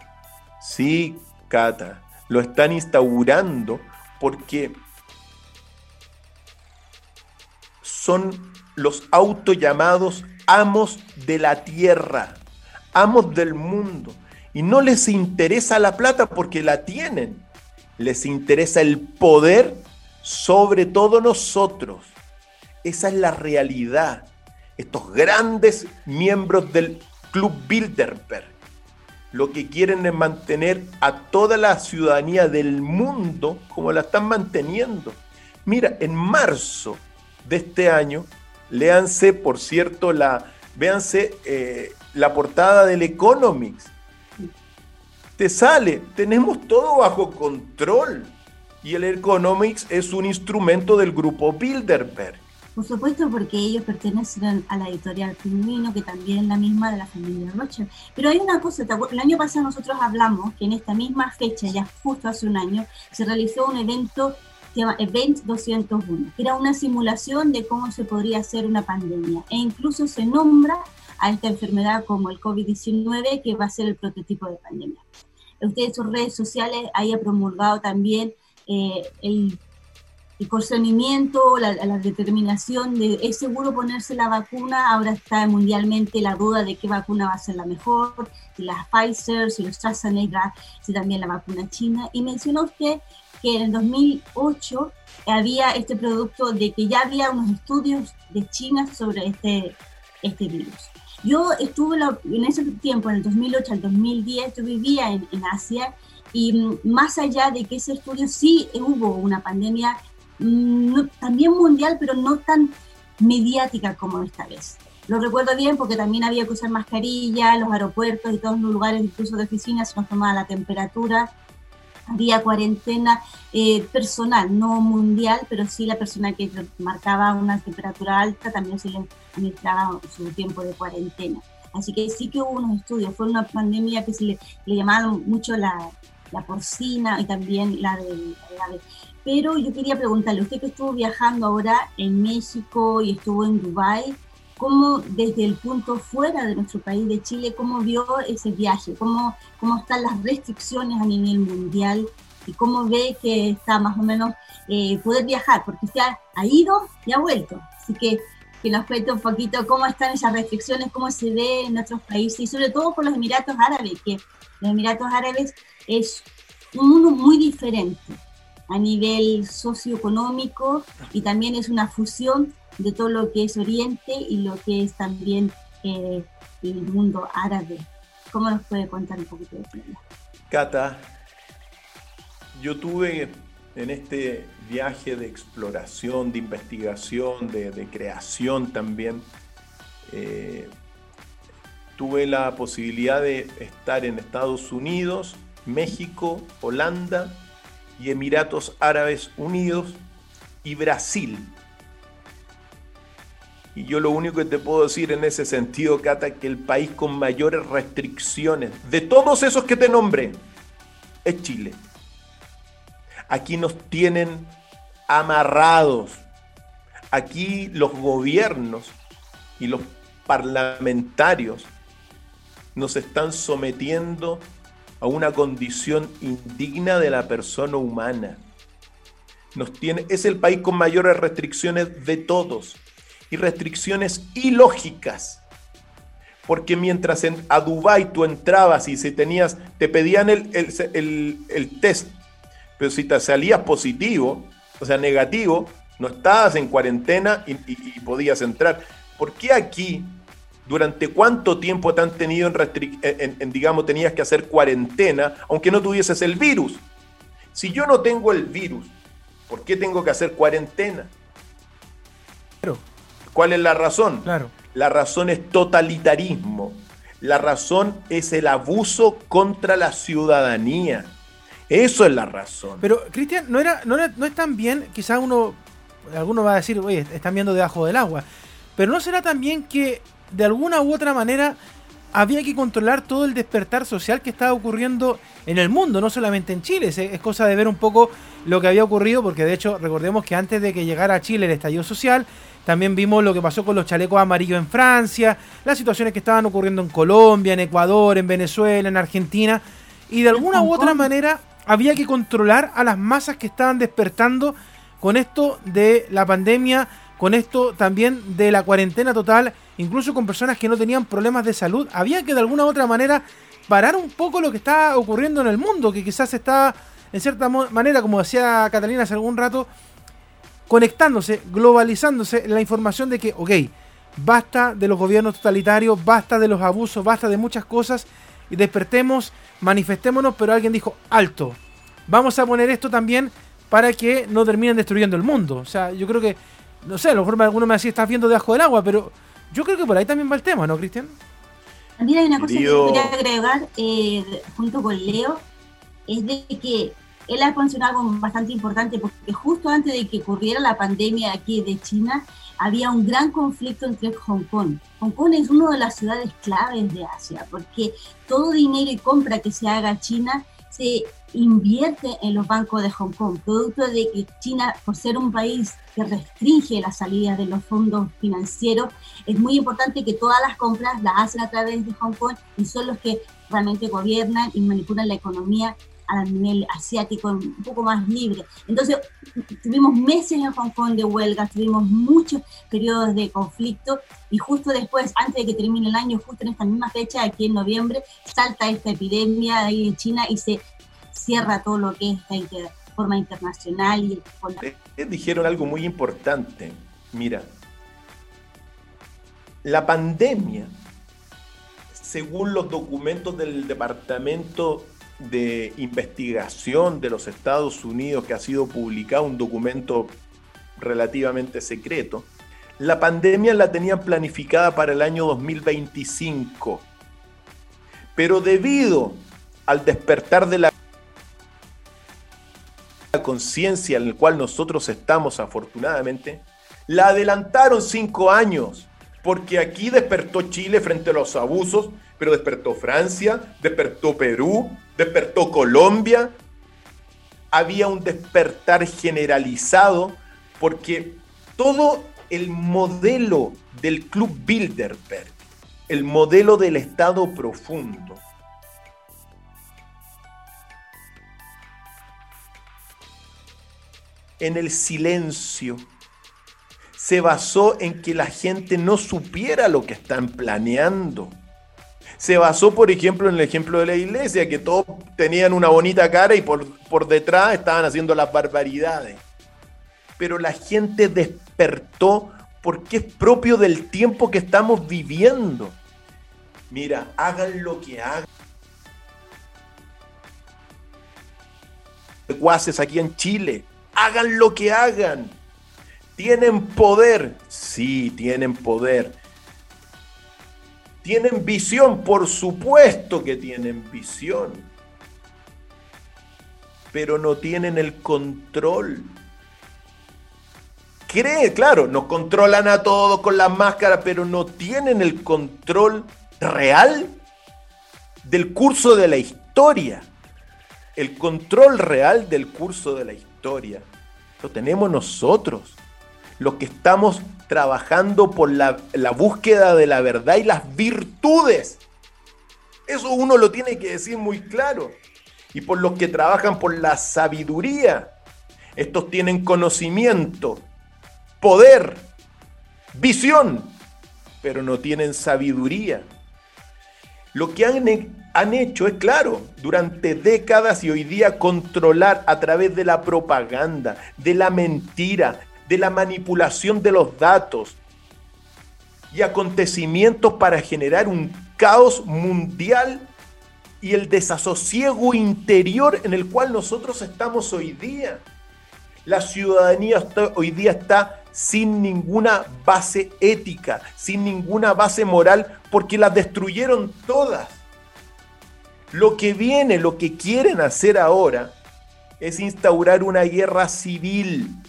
sí, Cata, lo están instaurando porque son los autollamados amos de la tierra, amos del mundo. Y no les interesa la plata porque la tienen. Les interesa el poder sobre todo nosotros. Esa es la realidad. Estos grandes miembros del Club Bilderberg lo que quieren es mantener a toda la ciudadanía del mundo como la están manteniendo. Mira, en marzo de este año, léanse, por cierto, la, véanse eh, la portada del Economics. Te sale, tenemos todo bajo control. Y el Economics es un instrumento del grupo Bilderberg. Por supuesto, porque ellos pertenecen a la editorial Pingüino, que también es la misma de la familia Rocher. Pero hay una cosa, el año pasado nosotros hablamos que en esta misma fecha, ya justo hace un año, se realizó un evento se llama Event 201, que era una simulación de cómo se podría hacer una pandemia. E incluso se nombra a esta enfermedad como el COVID-19, que va a ser el prototipo de pandemia. Usted en sus redes sociales haya promulgado también eh, el el conocimiento, la, determinación de es seguro ponerse la vacuna, ahora está mundialmente la duda de qué vacuna va a ser la mejor, si la Pfizer, si los AstraZeneca, si también la vacuna china. Y mencionó usted que en el 2008 había este producto de que ya había unos estudios de China sobre este, este virus. Yo estuve en ese tiempo, en el 2008 al 2010, yo vivía en, Asia y más allá de que ese estudio sí hubo una pandemia también mundial, pero no tan mediática como esta vez. Lo recuerdo bien porque también había que usar mascarilla, los aeropuertos y todos los lugares, incluso de oficinas, nos tomaba la temperatura. había cuarentena eh, personal, no mundial, pero sí la persona que marcaba una temperatura alta también se le administraba su tiempo de cuarentena. Así que sí que hubo unos estudios, fue una pandemia que se le, le mucho la, la, porcina y también la de, la Pero yo quería preguntarle, usted que estuvo viajando ahora en México y estuvo en Dubái, cómo desde el punto fuera de nuestro país, de Chile, cómo vio ese viaje, cómo, cómo están las restricciones a nivel mundial y cómo ve que está más o menos eh, poder viajar, porque usted ha, ido y ha vuelto. Así que que nos cuente un poquito cómo están esas restricciones, cómo se ve en otros países y sobre todo por los Emiratos Árabes, que los Emiratos Árabes es un mundo muy diferente a nivel socioeconómico y también es una fusión de todo lo que es Oriente y lo que es también eh, el mundo árabe. ¿Cómo nos puede contar un poquito de eso? Cata, yo tuve en este viaje de exploración, de investigación, de, creación también, eh, tuve la posibilidad de estar en Estados Unidos, México, Holanda y Emiratos Árabes Unidos y Brasil. Y yo lo único que te puedo decir en ese sentido, Cata, que el país con mayores restricciones de todos esos que te nombré es Chile. Aquí nos tienen amarrados. Aquí los gobiernos y los parlamentarios nos están sometiendo a una condición indigna de la persona humana. Nos tiene, es el país con mayores restricciones de todos y restricciones ilógicas. Porque mientras en, a Dubái tú entrabas y si tenías, te pedían el, el, test, pero si te salías positivo, o sea, negativo, no estabas en cuarentena y, podías entrar. ¿Por qué aquí, durante cuánto tiempo te han tenido en, en, digamos, tenías que hacer cuarentena, aunque no tuvieses el virus? Si yo no tengo el virus, ¿por qué tengo que hacer cuarentena? Pero ¿Cuál es la razón? Claro. La razón es totalitarismo. La razón es el abuso contra la ciudadanía. Eso es la razón. Pero, Cristian, no, era, no, no es tan bien, quizás uno, alguno va a decir, oye, están viendo debajo del agua. Pero ¿no será también que de alguna u otra manera había que controlar todo el despertar social que estaba ocurriendo en el mundo, no solamente en Chile. Es, cosa de ver un poco lo que había ocurrido, porque de hecho recordemos que antes de que llegara a Chile el estallido social, también vimos lo que pasó con los chalecos amarillos en Francia, las situaciones que estaban ocurriendo en Colombia, en Ecuador, en Venezuela, en Argentina. Y de alguna u otra manera había que controlar a las masas que estaban despertando con esto de la pandemia, con esto también de la cuarentena total, incluso con personas que no tenían problemas de salud. Había que de alguna u otra manera parar un poco lo que está ocurriendo en el mundo, que quizás está, en cierta manera, como decía Catalina hace algún rato, conectándose, globalizándose la información de que, ok, basta de los gobiernos totalitarios, basta de los abusos, basta de muchas cosas, y despertemos, manifestémonos, pero alguien dijo, alto, vamos a poner esto también para que no terminen destruyendo el mundo. O sea, yo creo que, no sé, a lo mejor alguno me decía, estás viendo debajo del agua, pero yo creo que por ahí también va el tema, ¿no, Cristian? También hay una cosa que quería agregar eh, junto con Leo, es de que él ha mencionado algo bastante importante porque justo antes de que ocurriera la pandemia aquí de China, había un gran conflicto entre Hong Kong. Hong Kong es una de las ciudades claves de Asia porque todo dinero y compra que se haga China se invierte en los bancos de Hong Kong, producto de que China, por ser un país que restringe la salida de los fondos financieros, es muy importante que todas las compras las hacen a través de Hong Kong y son los que realmente gobiernan y manipulan la economía a nivel asiático un poco más libre. Entonces, tuvimos meses en Hong Kong de huelga, tuvimos muchos periodos de conflicto y justo después, antes de que termine el año, justo en esta misma fecha, aquí en noviembre, salta esta epidemia ahí en China y se cierra todo lo que es esta forma internacional. Y Dijeron algo muy importante. Mira, la pandemia, según los documentos del Departamento de investigación de los Estados Unidos que ha sido publicado, un documento relativamente secreto, la pandemia la tenían planificada para el año 2025. Pero debido al despertar de la conciencia en el cual nosotros estamos afortunadamente, la adelantaron cinco años, porque aquí despertó Chile frente a los abusos, pero despertó Francia, despertó Perú, despertó Colombia. Había un despertar generalizado porque todo el modelo del Club Bilderberg, el modelo del Estado profundo, en el silencio, se basó en que la gente no supiera lo que están planeando. Se basó, por ejemplo, en el ejemplo de la iglesia, que todos tenían una bonita cara y por, por detrás estaban haciendo las barbaridades. Pero la gente despertó porque es propio del tiempo que estamos viviendo. Mira, hagan lo que hagan. Cuaces aquí en Chile, hagan lo que hagan. ¿Tienen poder? Sí, tienen poder. ¿Tienen visión? Por supuesto que tienen visión. Pero no tienen el control. Cree, claro, nos controlan a todos con las máscaras, pero no tienen el control real del curso de la historia. El control real del curso de la historia lo tenemos nosotros los que estamos trabajando por la, búsqueda de la verdad y las virtudes. Eso uno lo tiene que decir muy claro. Y por los que trabajan por la sabiduría. Estos tienen conocimiento, poder, visión, pero no tienen sabiduría. Lo que han, han, hecho es claro, durante décadas y hoy día controlar a través de la propaganda, de la mentira, de la manipulación de los datos y acontecimientos para generar un caos mundial y el desasosiego interior en el cual nosotros estamos hoy día. La ciudadanía hoy día está sin ninguna base ética, sin ninguna base moral, porque las destruyeron todas. Lo que viene, lo que quieren hacer ahora, es instaurar una guerra civil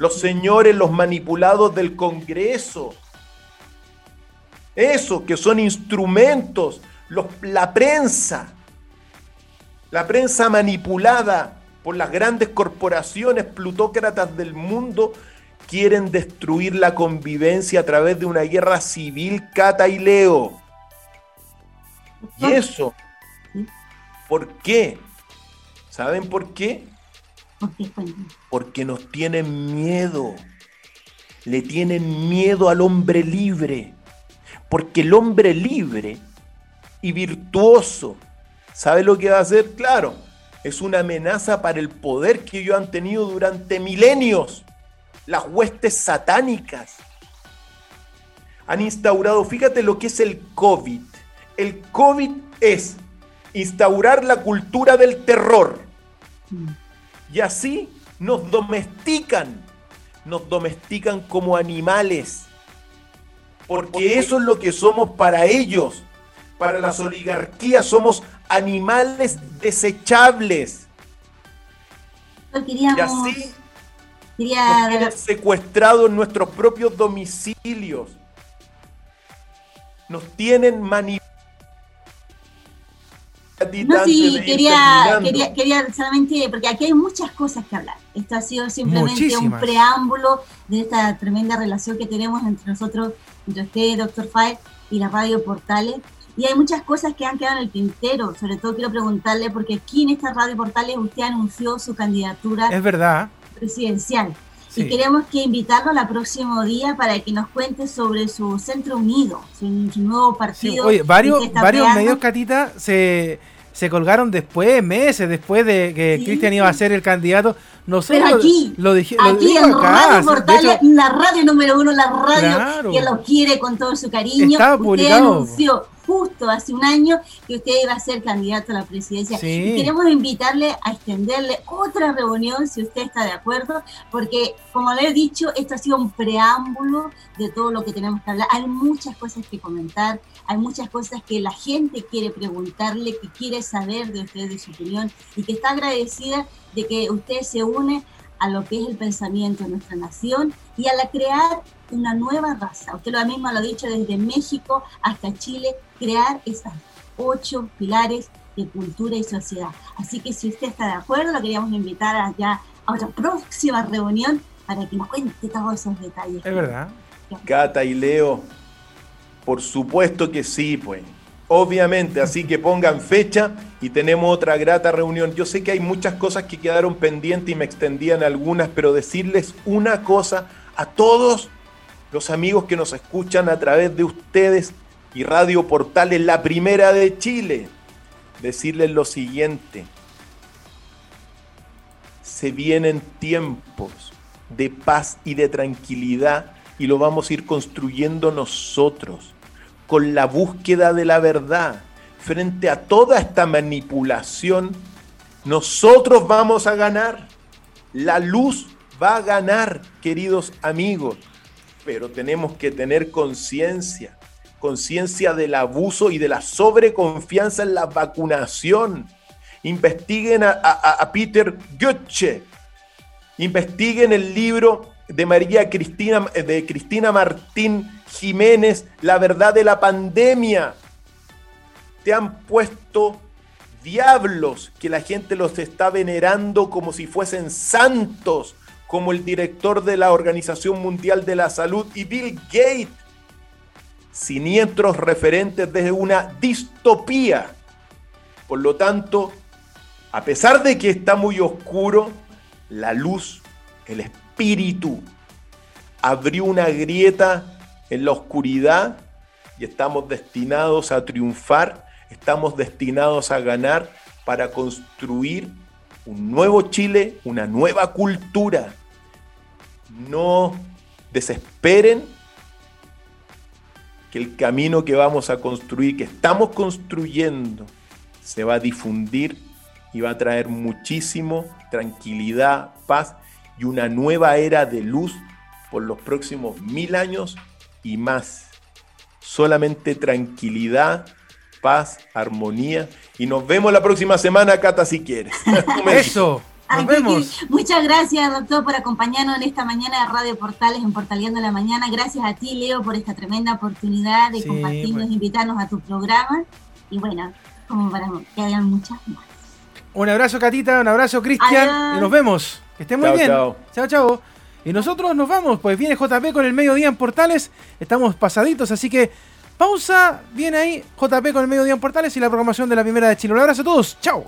los señores, los manipulados del Congreso. Eso, que son instrumentos, la prensa, la prensa manipulada por las grandes corporaciones plutócratas del mundo, quieren destruir la convivencia a través de una guerra civil cata y leo. Y eso, ¿por qué? ¿Saben por qué? Porque nos tienen miedo. Le tienen miedo al hombre libre. Porque el hombre libre y virtuoso, ¿sabe lo que va a hacer? Claro, es una amenaza para el poder que ellos han tenido durante milenios. Las huestes satánicas han instaurado, fíjate lo que es el COVID. El COVID es instaurar la cultura del terror. Mm. Y así nos domestican, nos domestican como animales. Porque eso es lo que somos para ellos. Para las oligarquías somos animales desechables. y así nos tienen secuestrados en nuestros propios domicilios. Nos tienen manipulados no, sí, quería, quería, quería solamente, porque aquí hay muchas cosas que hablar. Esto ha sido simplemente un preámbulo de esta tremenda relación que tenemos entre nosotros, entre usted, Doctor Fay, y la radio Portales. Y hay muchas cosas que han quedado en el tintero. Sobre todo quiero preguntarle, porque aquí en esta radio Portales usted anunció su candidatura es verdad. presidencial. Y queremos que invitarlo al próximo día para que nos cuente sobre su Centro Unido, su, nuevo partido. oye, varios, varios medios, Catita, se, se colgaron después, meses después de que Cristian iba a ser el candidato. Nosotros Pero aquí, lo, dije, aquí en Radio Portales, la radio número uno, la radio que lo quiere con todo su cariño. Usted anunció justo hace un año que usted iba a ser candidato a la presidencia. Y queremos invitarle a extenderle otra reunión, si usted está de acuerdo, porque como le he dicho, esto ha sido un preámbulo de todo lo que tenemos que hablar. Hay muchas cosas que comentar, hay muchas cosas que la gente quiere preguntarle, que quiere saber de usted, de su opinión, y que está agradecida de que usted se une a lo que es el pensamiento de nuestra nación y a la crear una nueva raza. Usted lo mismo lo ha dicho desde México hasta Chile, crear esas ocho pilares de cultura y sociedad. Así que si usted está de acuerdo, lo queríamos invitar allá a otra próxima reunión para que nos cuente todos esos detalles. Es verdad. Cata y Leo, por supuesto que sí, pues. Obviamente, así que pongan fecha y tenemos otra grata reunión. Yo sé que hay muchas cosas que quedaron pendientes y me extendían algunas, pero decirles una cosa a todos los amigos que nos escuchan a través de ustedes y Radio Portales, la primera de Chile, decirles lo siguiente. Se vienen tiempos de paz y de tranquilidad y lo vamos a ir construyendo nosotros con la búsqueda de la verdad. Frente a toda esta manipulación, nosotros vamos a ganar. La luz va a ganar, queridos amigos. Pero tenemos que tener conciencia, conciencia del abuso y de la sobreconfianza en la vacunación. Investiguen a, Peter Goethe. Investiguen el libro de María Cristina, de Cristina Martín Jiménez, la verdad de la pandemia. Te han puesto diablos que la gente los está venerando como si fuesen santos, como el director de la Organización Mundial de la Salud y Bill Gates. Siniestros referentes de una distopía. Por lo tanto, a pesar de que está muy oscuro, la luz, el espíritu, abrió una grieta en la oscuridad y estamos destinados a triunfar, estamos destinados a ganar para construir un nuevo Chile, una nueva cultura. No desesperen que el camino que vamos a construir, que estamos construyendo, se va a difundir y va a traer muchísimo tranquilidad, paz y una nueva era de luz por los próximos mil años y más. Solamente tranquilidad, paz, armonía. Y nos vemos la próxima semana, Cata, si quieres. *laughs* Eso. Nos vemos. Muchas gracias, doctor, por acompañarnos en esta mañana de Radio Portales, en Portaleando la Mañana. Gracias a ti, Leo, por esta tremenda oportunidad de compartirnos, invitarnos a tu programa. Y bueno, como para que hayan muchas más. Un abrazo, Catita, un abrazo, Cristian, y nos vemos. Que estén muy bien. Chao, chao. chao. Y nosotros nos vamos, pues viene JP con el mediodía en Portales. Estamos pasaditos, así que pausa. Viene ahí JP con el mediodía en Portales y la programación de la primera de Chile. Un abrazo a todos. Chao.